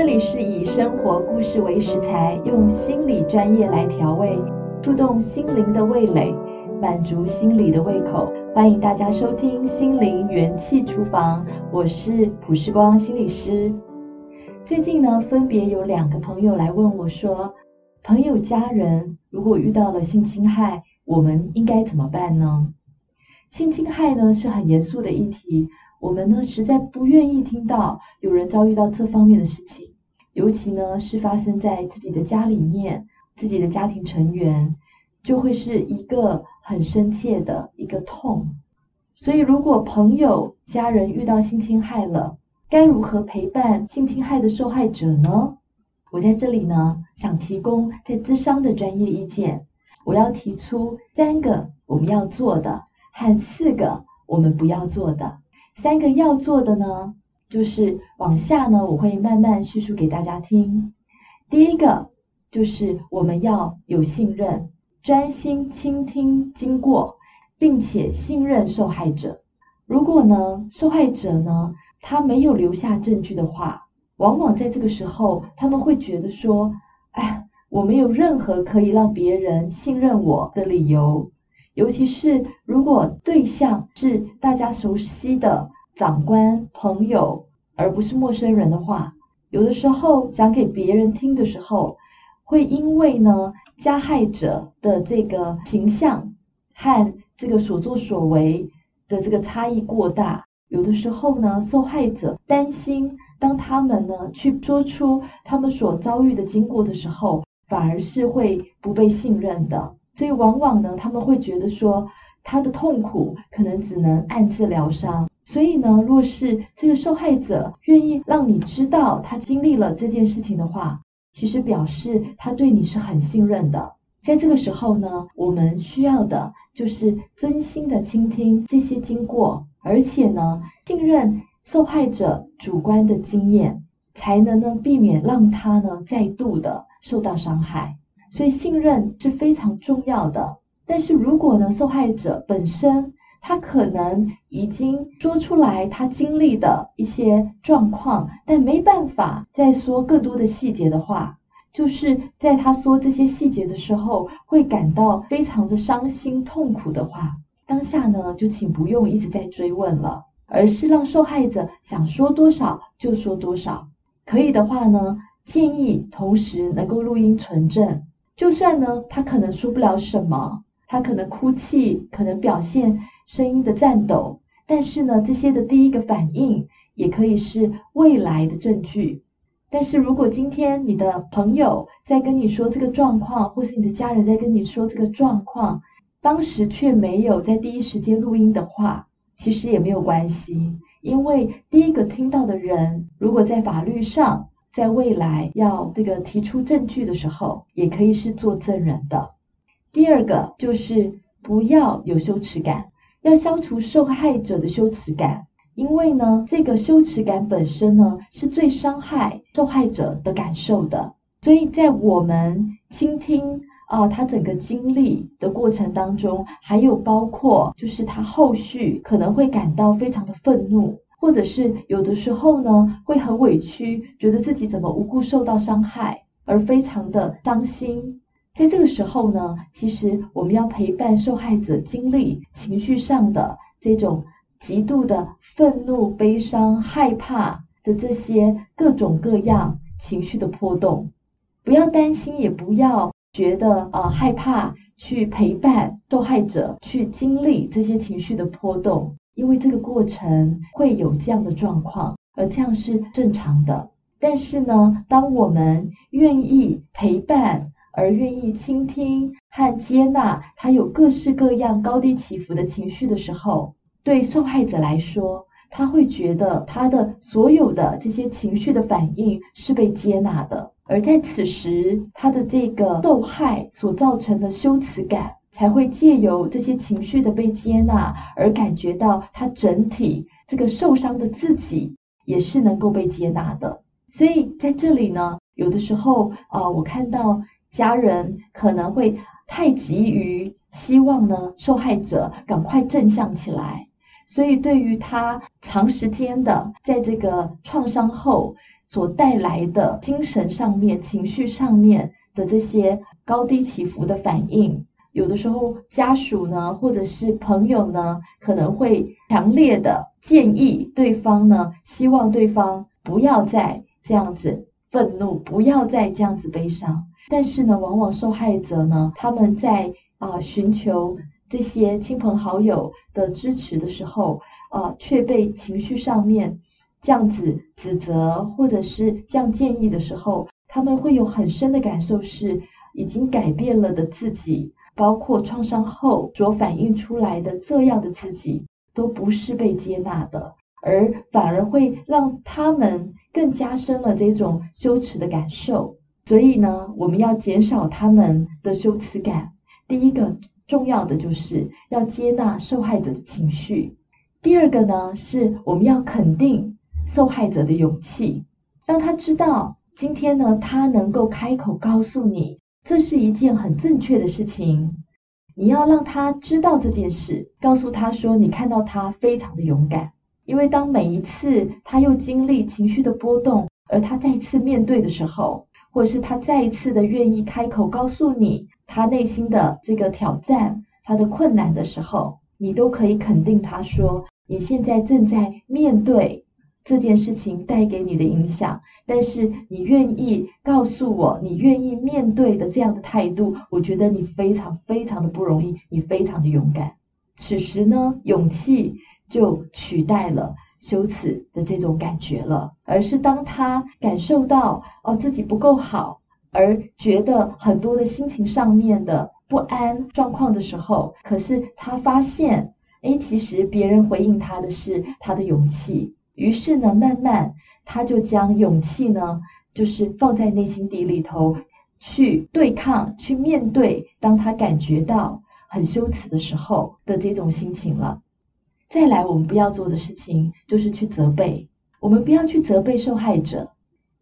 这里是以生活故事为食材，用心理专业来调味，触动心灵的味蕾，满足心理的胃口。欢迎大家收听《心灵元气厨房》，我是卜世光心理师。最近呢，分别有两个朋友来问我说，朋友家人如果遇到了性侵害，我们应该怎么办呢？性侵害呢是很严肃的议题。我们呢，实在不愿意听到有人遭遇到这方面的事情，尤其呢是发生在自己的家里面，自己的家庭成员，就会是一个很深切的一个痛。所以，如果朋友、家人遇到性侵害了，该如何陪伴性侵害的受害者呢？我在这里呢，想提供在咨商的专业意见。我要提出三个我们要做的，和四个我们不要做的。三个要做的呢，就是往下呢，我会慢慢叙述给大家听。第一个就是我们要有信任，专心倾听经过，并且信任受害者。如果呢，受害者呢，他没有留下证据的话，往往在这个时候，他们会觉得说：“哎，我没有任何可以让别人信任我的理由。”尤其是如果对象是大家熟悉的长官、朋友，而不是陌生人的话，有的时候讲给别人听的时候，会因为呢加害者的这个形象和这个所作所为的这个差异过大，有的时候呢受害者担心，当他们呢去说出他们所遭遇的经过的时候，反而是会不被信任的。所以，往往呢，他们会觉得说，他的痛苦可能只能暗自疗伤。所以呢，若是这个受害者愿意让你知道他经历了这件事情的话，其实表示他对你是很信任的。在这个时候呢，我们需要的就是真心的倾听这些经过，而且呢，信任受害者主观的经验，才能呢避免让他呢再度的受到伤害。所以信任是非常重要的，但是如果呢，受害者本身他可能已经说出来他经历的一些状况，但没办法再说更多的细节的话，就是在他说这些细节的时候，会感到非常的伤心痛苦的话，当下呢，就请不用一直在追问了，而是让受害者想说多少就说多少，可以的话呢，建议同时能够录音存证。就算呢，他可能说不了什么，他可能哭泣，可能表现声音的颤抖，但是呢，这些的第一个反应也可以是未来的证据。但是如果今天你的朋友在跟你说这个状况，或是你的家人在跟你说这个状况，当时却没有在第一时间录音的话，其实也没有关系，因为第一个听到的人，如果在法律上，在未来要这个提出证据的时候，也可以是做证人的。第二个就是不要有羞耻感，要消除受害者的羞耻感，因为呢，这个羞耻感本身呢是最伤害受害者的感受的。所以在我们倾听啊他整个经历的过程当中，还有包括就是他后续可能会感到非常的愤怒。或者是有的时候呢，会很委屈，觉得自己怎么无故受到伤害，而非常的伤心。在这个时候呢，其实我们要陪伴受害者经历情绪上的这种极度的愤怒、悲伤、害怕的这些各种各样情绪的波动。不要担心，也不要觉得、呃、害怕，去陪伴受害者去经历这些情绪的波动。因为这个过程会有这样的状况，而这样是正常的。但是呢，当我们愿意陪伴，而愿意倾听和接纳他有各式各样高低起伏的情绪的时候，对受害者来说，他会觉得他的所有的这些情绪的反应是被接纳的。而在此时，他的这个受害所造成的羞耻感。才会借由这些情绪的被接纳，而感觉到他整体这个受伤的自己也是能够被接纳的。所以在这里呢，有的时候啊、我看到家人可能会太急于希望呢，受害者赶快正向起来，所以对于他长时间的在这个创伤后所带来的精神上面、情绪上面的这些高低起伏的反应。有的时候，家属呢，或者是朋友呢，可能会强烈的建议对方呢，希望对方不要再这样子愤怒，不要再这样子悲伤。但是呢，往往受害者呢，他们在啊、寻求这些亲朋好友的支持的时候，啊、却被情绪上面这样子指责，或者是这样建议的时候，他们会有很深的感受，是已经改变了的自己。包括创伤后所反映出来的这样的自己，都不是被接纳的，而反而会让他们更加深了这种羞耻的感受。所以呢，我们要减少他们的羞耻感。第一个重要的就是要接纳受害者的情绪。第二个呢，是我们要肯定受害者的勇气，让他知道今天呢，他能够开口告诉你。这是一件很正确的事情，你要让他知道这件事，告诉他说你看到他非常的勇敢，因为当每一次他又经历情绪的波动，而他再次面对的时候，或者是他再一次的愿意开口告诉你他内心的这个挑战、他的困难的时候，你都可以肯定他说你现在正在面对。这件事情带给你的影响，但是你愿意告诉我，你愿意面对的这样的态度，我觉得你非常非常的不容易，你非常的勇敢。此时呢，勇气就取代了羞耻的这种感觉了，而是当他感受到哦自己不够好，而觉得很多的心情上面的不安状况的时候，可是他发现，诶，其实别人回应他的是他的勇气。于是呢，慢慢他就将勇气呢，就是放在内心底里头，去对抗、去面对，当他感觉到很羞耻的时候的这种心情了。再来，我们不要做的事情就是去责备，我们不要去责备受害者，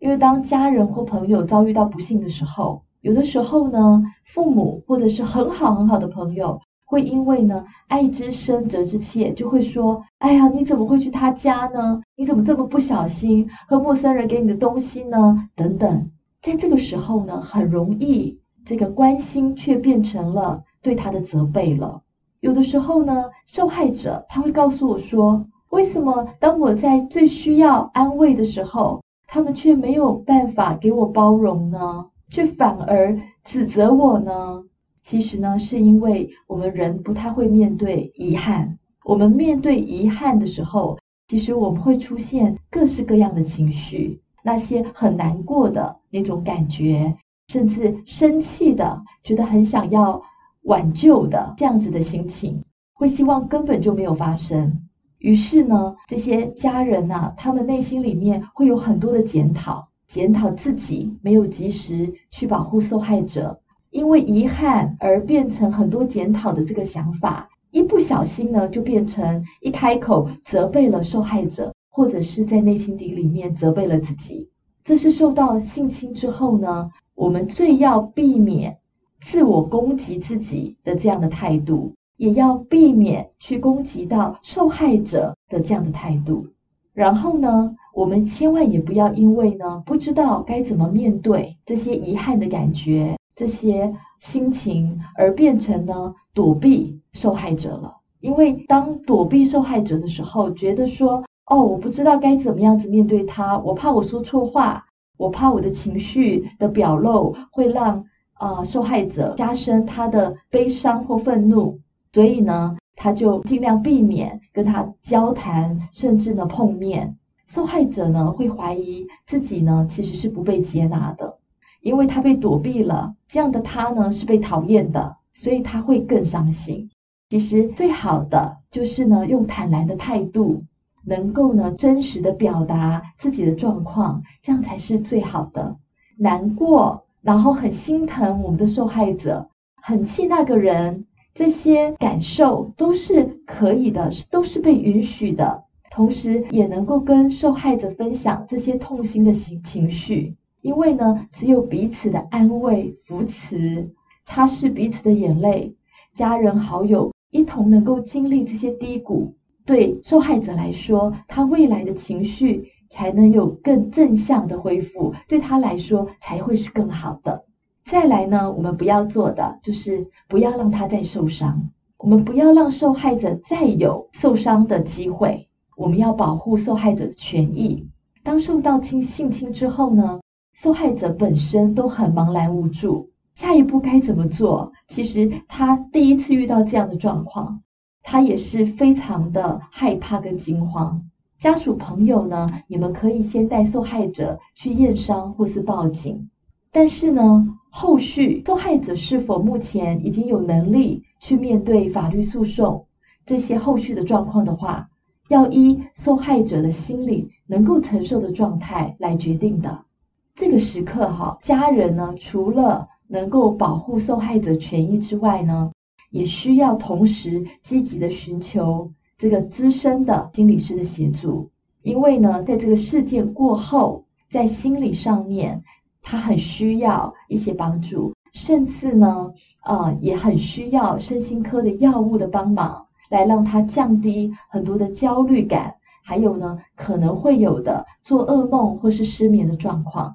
因为当家人或朋友遭遇到不幸的时候，有的时候呢，父母或者是很好很好的朋友。会因为呢，爱之深责之切，就会说：“哎呀，你怎么会去他家呢？你怎么这么不小心和陌生人给你的东西呢？”等等，在这个时候呢，很容易这个关心却变成了对他的责备了。有的时候呢，受害者他会告诉我说：“为什么当我在最需要安慰的时候，他们却没有办法给我包容呢？却反而指责我呢？”其实呢，是因为我们人不太会面对遗憾。我们面对遗憾的时候，其实我们会出现各式各样的情绪，那些很难过的那种感觉，甚至生气的，觉得很想要挽救的这样子的心情，会希望根本就没有发生。于是呢，这些家人啊，他们内心里面会有很多的检讨，检讨自己没有及时去保护受害者。因为遗憾而变成很多检讨的这个想法，一不小心呢，就变成一开口责备了受害者，或者是在内心底里面责备了自己。这是受到性侵之后呢，我们最要避免自我攻击自己的这样的态度，也要避免去攻击到受害者的这样的态度。然后呢，我们千万也不要因为呢，不知道该怎么面对这些遗憾的感觉。这些心情而变成呢，躲避受害者了，因为当躲避受害者的时候，觉得说哦，我不知道该怎么样子面对他，我怕我说错话，我怕我的情绪的表露会让、呃、受害者加深他的悲伤或愤怒，所以呢，他就尽量避免跟他交谈，甚至呢碰面。受害者呢会怀疑自己呢其实是不被接纳的。因为他被躲避了，这样的他呢是被讨厌的，所以他会更伤心。其实最好的就是呢，用坦然的态度，能够呢真实的表达自己的状况，这样才是最好的。难过，然后很心疼我们的受害者，很气那个人，这些感受都是可以的，都是被允许的。同时，也能够跟受害者分享这些痛心的情情绪。因为呢，只有彼此的安慰、扶持、擦拭彼此的眼泪，家人好友一同能够经历这些低谷，对受害者来说，他未来的情绪才能有更正向的恢复，对他来说才会是更好的。再来呢，我们不要做的就是不要让他再受伤，我们不要让受害者再有受伤的机会。我们要保护受害者的权益。当受到侵性侵之后呢，受害者本身都很茫然无助，下一步该怎么做？其实他第一次遇到这样的状况，他也是非常的害怕跟惊慌。家属朋友呢，你们可以先带受害者去验伤或是报警，但是呢，后续受害者是否目前已经有能力去面对法律诉讼这些后续的状况的话，要依受害者的心理能够承受的状态来决定的。这个时刻哈，家人呢，除了能够保护受害者权益之外呢，也需要同时积极的寻求。这个资深的心理师的协助，因为呢，在这个事件过后，在心理上面，他很需要一些帮助，甚至呢，呃，也很需要身心科的药物的帮忙，来让他降低很多的焦虑感，还有呢，可能会有的做噩梦或是失眠的状况。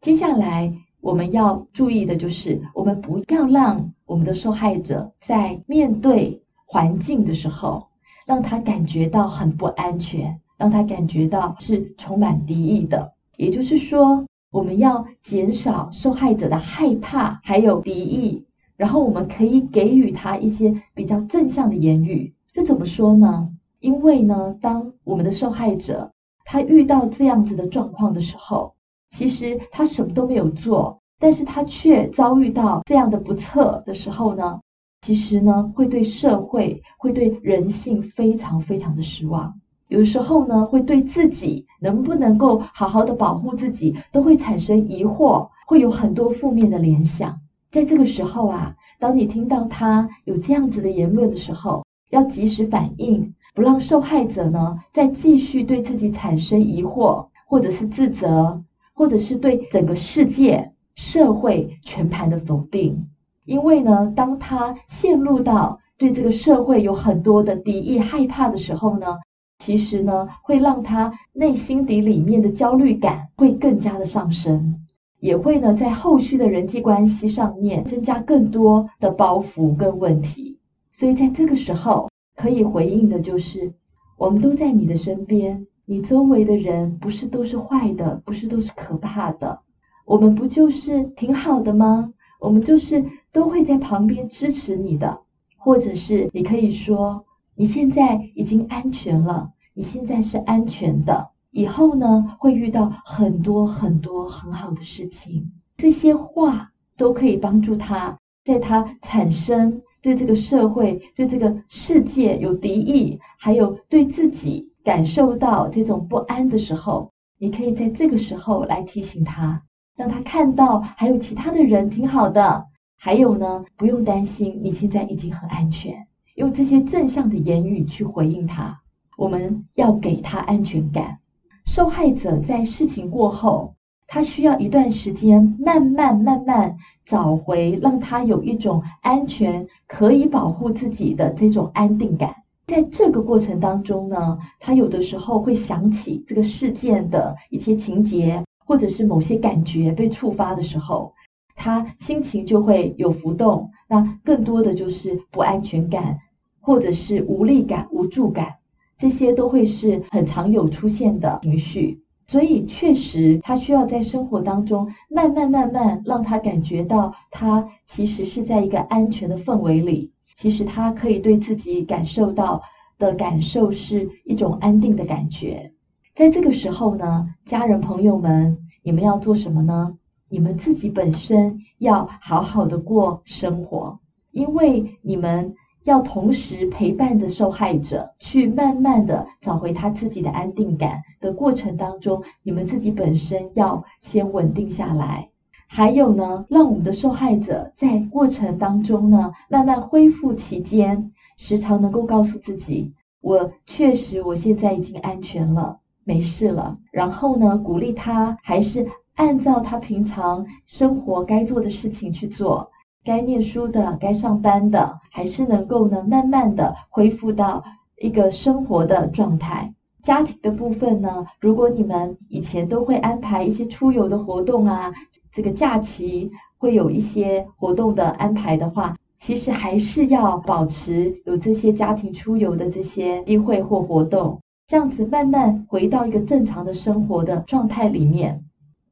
接下来我们要注意的就是，我们不要让我们的受害者在面对环境的时候。让他感觉到很不安全，让他感觉到是充满敌意的。也就是说，我们要减少受害者的害怕，还有敌意，然后我们可以给予他一些比较正向的言语。这怎么说呢？因为呢，当我们的受害者他遇到这样子的状况的时候，其实他什么都没有做，但是他却遭遇到这样的不测的时候呢，其实呢，会对社会、会对人性非常非常的失望。有时候呢，会对自己能不能够好好的保护自己，都会产生疑惑，会有很多负面的联想。在这个时候啊，当你听到他有这样子的言论的时候，要及时反应，不让受害者呢再继续对自己产生疑惑，或者是自责，或者是对整个世界、社会全盘的否定。因为呢，当他陷入到对这个社会有很多的敌意、害怕的时候呢，其实呢，会让他内心底里面的焦虑感会更加的上升，也会呢，在后续的人际关系上面增加更多的包袱跟问题。所以在这个时候，可以回应的就是：我们都在你的身边，你周围的人不是都是坏的，不是都是可怕的，我们不就是挺好的吗？我们就是。都会在旁边支持你的，或者是你可以说，你现在已经安全了，你现在是安全的，以后呢，会遇到很多很多很好的事情。这些话都可以帮助他，在他产生对这个社会、对这个世界有敌意，还有对自己感受到这种不安的时候，你可以在这个时候来提醒他，让他看到还有其他的人挺好的。还有呢，不用担心，你现在已经很安全。用这些正向的言语去回应他，我们要给他安全感。受害者在事情过后，他需要一段时间，慢慢慢慢找回，让他有一种安全，可以保护自己的这种安定感。在这个过程当中呢，他有的时候会想起这个事件的一些情节，或者是某些感觉被触发的时候。他心情就会有浮动，那更多的就是不安全感，或者是无力感、无助感，这些都会是很常有出现的情绪。所以，确实他需要在生活当中慢慢慢慢让他感觉到，他其实是在一个安全的氛围里。其实他可以对自己感受到的感受是一种安定的感觉。在这个时候呢，家人朋友们，你们要做什么呢？你们自己本身要好好的过生活，因为你们要同时陪伴着受害者，去慢慢的找回他自己的安定感的过程当中，你们自己本身要先稳定下来。还有呢，让我们的受害者在过程当中呢，慢慢恢复期间，时常能够告诉自己：我确实我现在已经安全了，没事了。然后呢，鼓励他还是。按照他平常生活该做的事情去做，该念书的、该上班的，还是能够呢，慢慢的恢复到一个生活的状态。家庭的部分呢，如果你们以前都会安排一些出游的活动啊，这个假期会有一些活动的安排的话，其实还是要保持有这些家庭出游的这些机会或活动，这样子慢慢回到一个正常的生活的状态里面。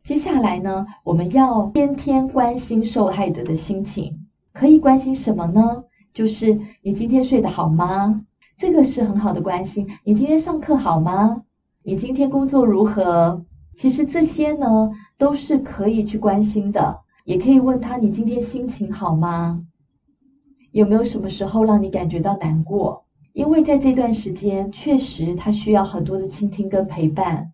接下来呢，我们要天天关心受害者的心情，可以关心什么呢？就是你今天睡得好吗？这个是很好的关心。你今天上课好吗？你今天工作如何？其实这些呢，都是可以去关心的。也可以问他：你今天心情好吗？有没有什么时候让你感觉到难过？因为在这段时间，确实他需要很多的倾听跟陪伴。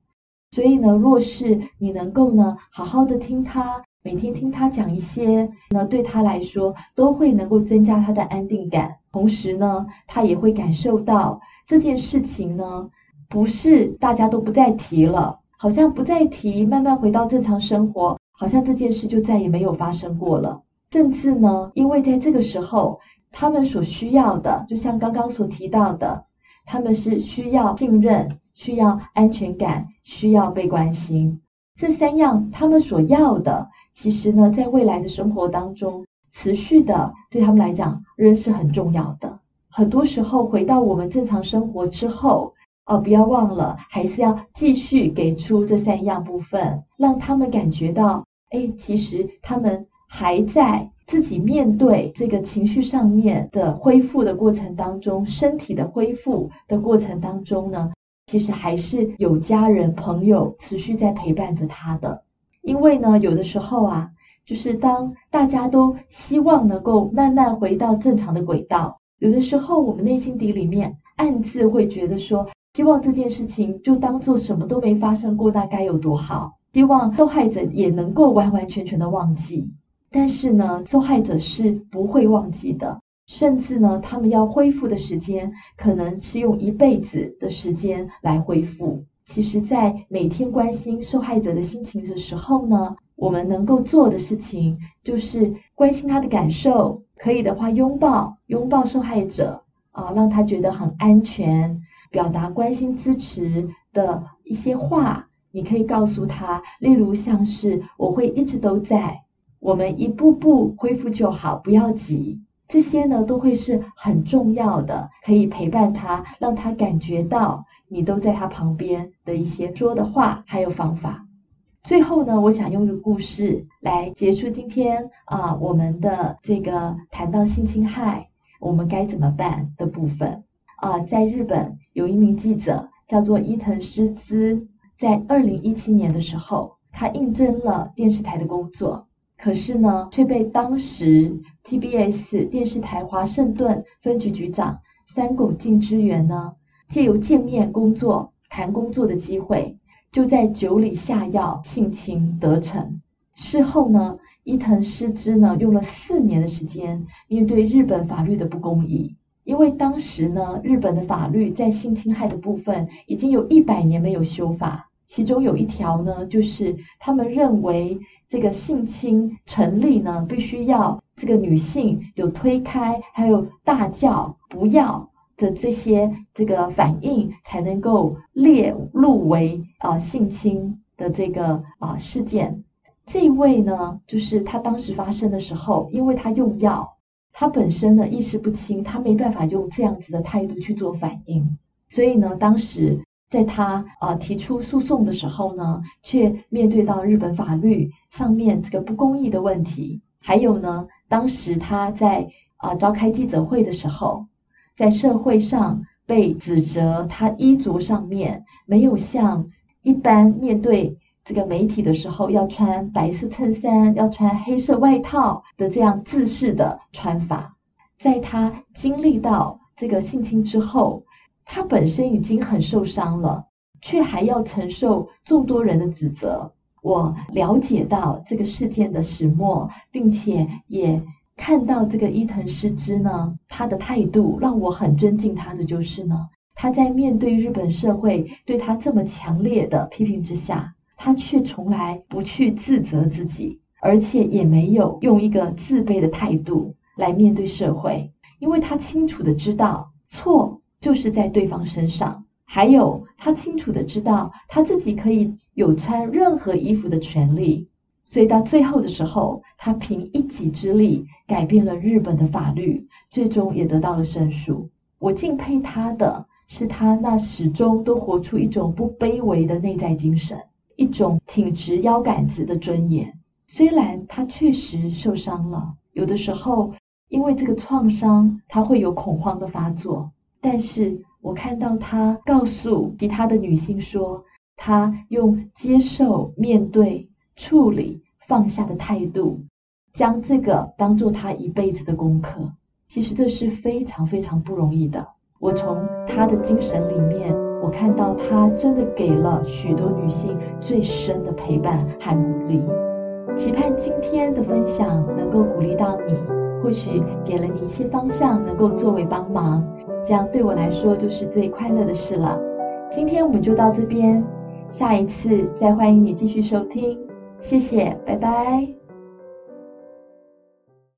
所以呢，若是你能够呢，好好的听他，每天听他讲一些，那，对他来说都会能够增加他的安定感。同时呢，他也会感受到这件事情呢，不是大家都不再提了，好像不再提，慢慢回到正常生活，好像这件事就再也没有发生过了。甚至呢，因为在这个时候，他们所需要的，就像刚刚所提到的，他们是需要信任、需要安全感、需要被关心。这三样他们所要的，其实呢，在未来的生活当中，持续的对他们来讲，仍是很重要的。很多时候，回到我们正常生活之后，哦，不要忘了，还是要继续给出这三样部分，让他们感觉到，哎，其实他们。还在自己面对这个情绪上面的恢复的过程当中，身体的恢复的过程当中呢，其实还是有家人朋友持续在陪伴着他的。因为呢，有的时候啊，就是当大家都希望能够慢慢回到正常的轨道，有的时候我们内心底里面暗自会觉得说，希望这件事情就当做什么都没发生过，那该有多好！希望受害者也能够完完全全的忘记。但是呢，受害者是不会忘记的，甚至呢，他们要恢复的时间可能是用一辈子的时间来恢复。其实，在每天关心受害者的心情的时候呢，我们能够做的事情就是关心他的感受，可以的话拥抱拥抱受害者啊，让他觉得很安全，表达关心支持的一些话，你可以告诉他，例如像是我会一直都在。我们一步步恢复就好，不要急。这些呢，都会是很重要的，可以陪伴他，让他感觉到你都在他旁边的一些说的话，还有方法。最后呢，我想用一个故事来结束今天啊，我们的这个谈到性侵害，我们该怎么办的部分啊。在日本有一名记者叫做伊藤诗织，在二零一七年的时候，他应征了电视台的工作。可是呢，却被当时 TBS 电视台华盛顿分局局长三拱敬之元呢，借由见面工作、谈工作的机会，就在酒里下药性侵得逞。事后呢，伊藤诗织呢用了四年的时间面对日本法律的不公义，因为当时呢，日本的法律在性侵害的部分已经有一百年没有修法，其中有一条呢，就是他们认为。这个性侵成立呢，必须要这个女性有推开，还有大叫不要的这些这个反应，才能够列入为啊、性侵的这个啊、事件。这一位呢，就是他当时发生的时候，因为他用药，他本身呢意识不清，他没办法用这样子的态度去做反应，所以呢，当时。在他啊、呃、提出诉讼的时候呢，却面对到日本法律上面这个不公义的问题。还有呢，当时他在啊、呃、召开记者会的时候，在社会上被指责他衣着上面没有像一般面对这个媒体的时候要穿白色衬衫、要穿黑色外套的这样制式的穿法。在他经历到这个性侵之后。他本身已经很受伤了，却还要承受众多人的指责。我了解到这个事件的始末，并且也看到这个伊藤诗织呢，他的态度让我很尊敬他的，就是呢，他在面对日本社会对他这么强烈的批评之下，他却从来不去自责自己，而且也没有用一个自卑的态度来面对社会，因为他清楚的知道错。就是在对方身上，还有他清楚的知道他自己可以有穿任何衣服的权利。所以到最后的时候，他凭一己之力改变了日本的法律，最终也得到了胜诉。我敬佩他的是他那始终都活出一种不卑微的内在精神，一种挺直腰杆子的尊严。虽然他确实受伤了，有的时候因为这个创伤，他会有恐慌的发作。但是我看到他告诉其他的女性说，他用接受、面对。处理放下的态度，将这个当做他一辈子的功课。其实这是非常非常不容易的。我从他的精神里面，我看到他真的给了许多女性最深的陪伴和鼓励。期盼今天的分享能够鼓励到你，或许给了你一些方向，能够作为帮忙。这样对我来说就是最快乐的事了。今天我们就到这边，下一次再欢迎你继续收听。谢谢，拜拜。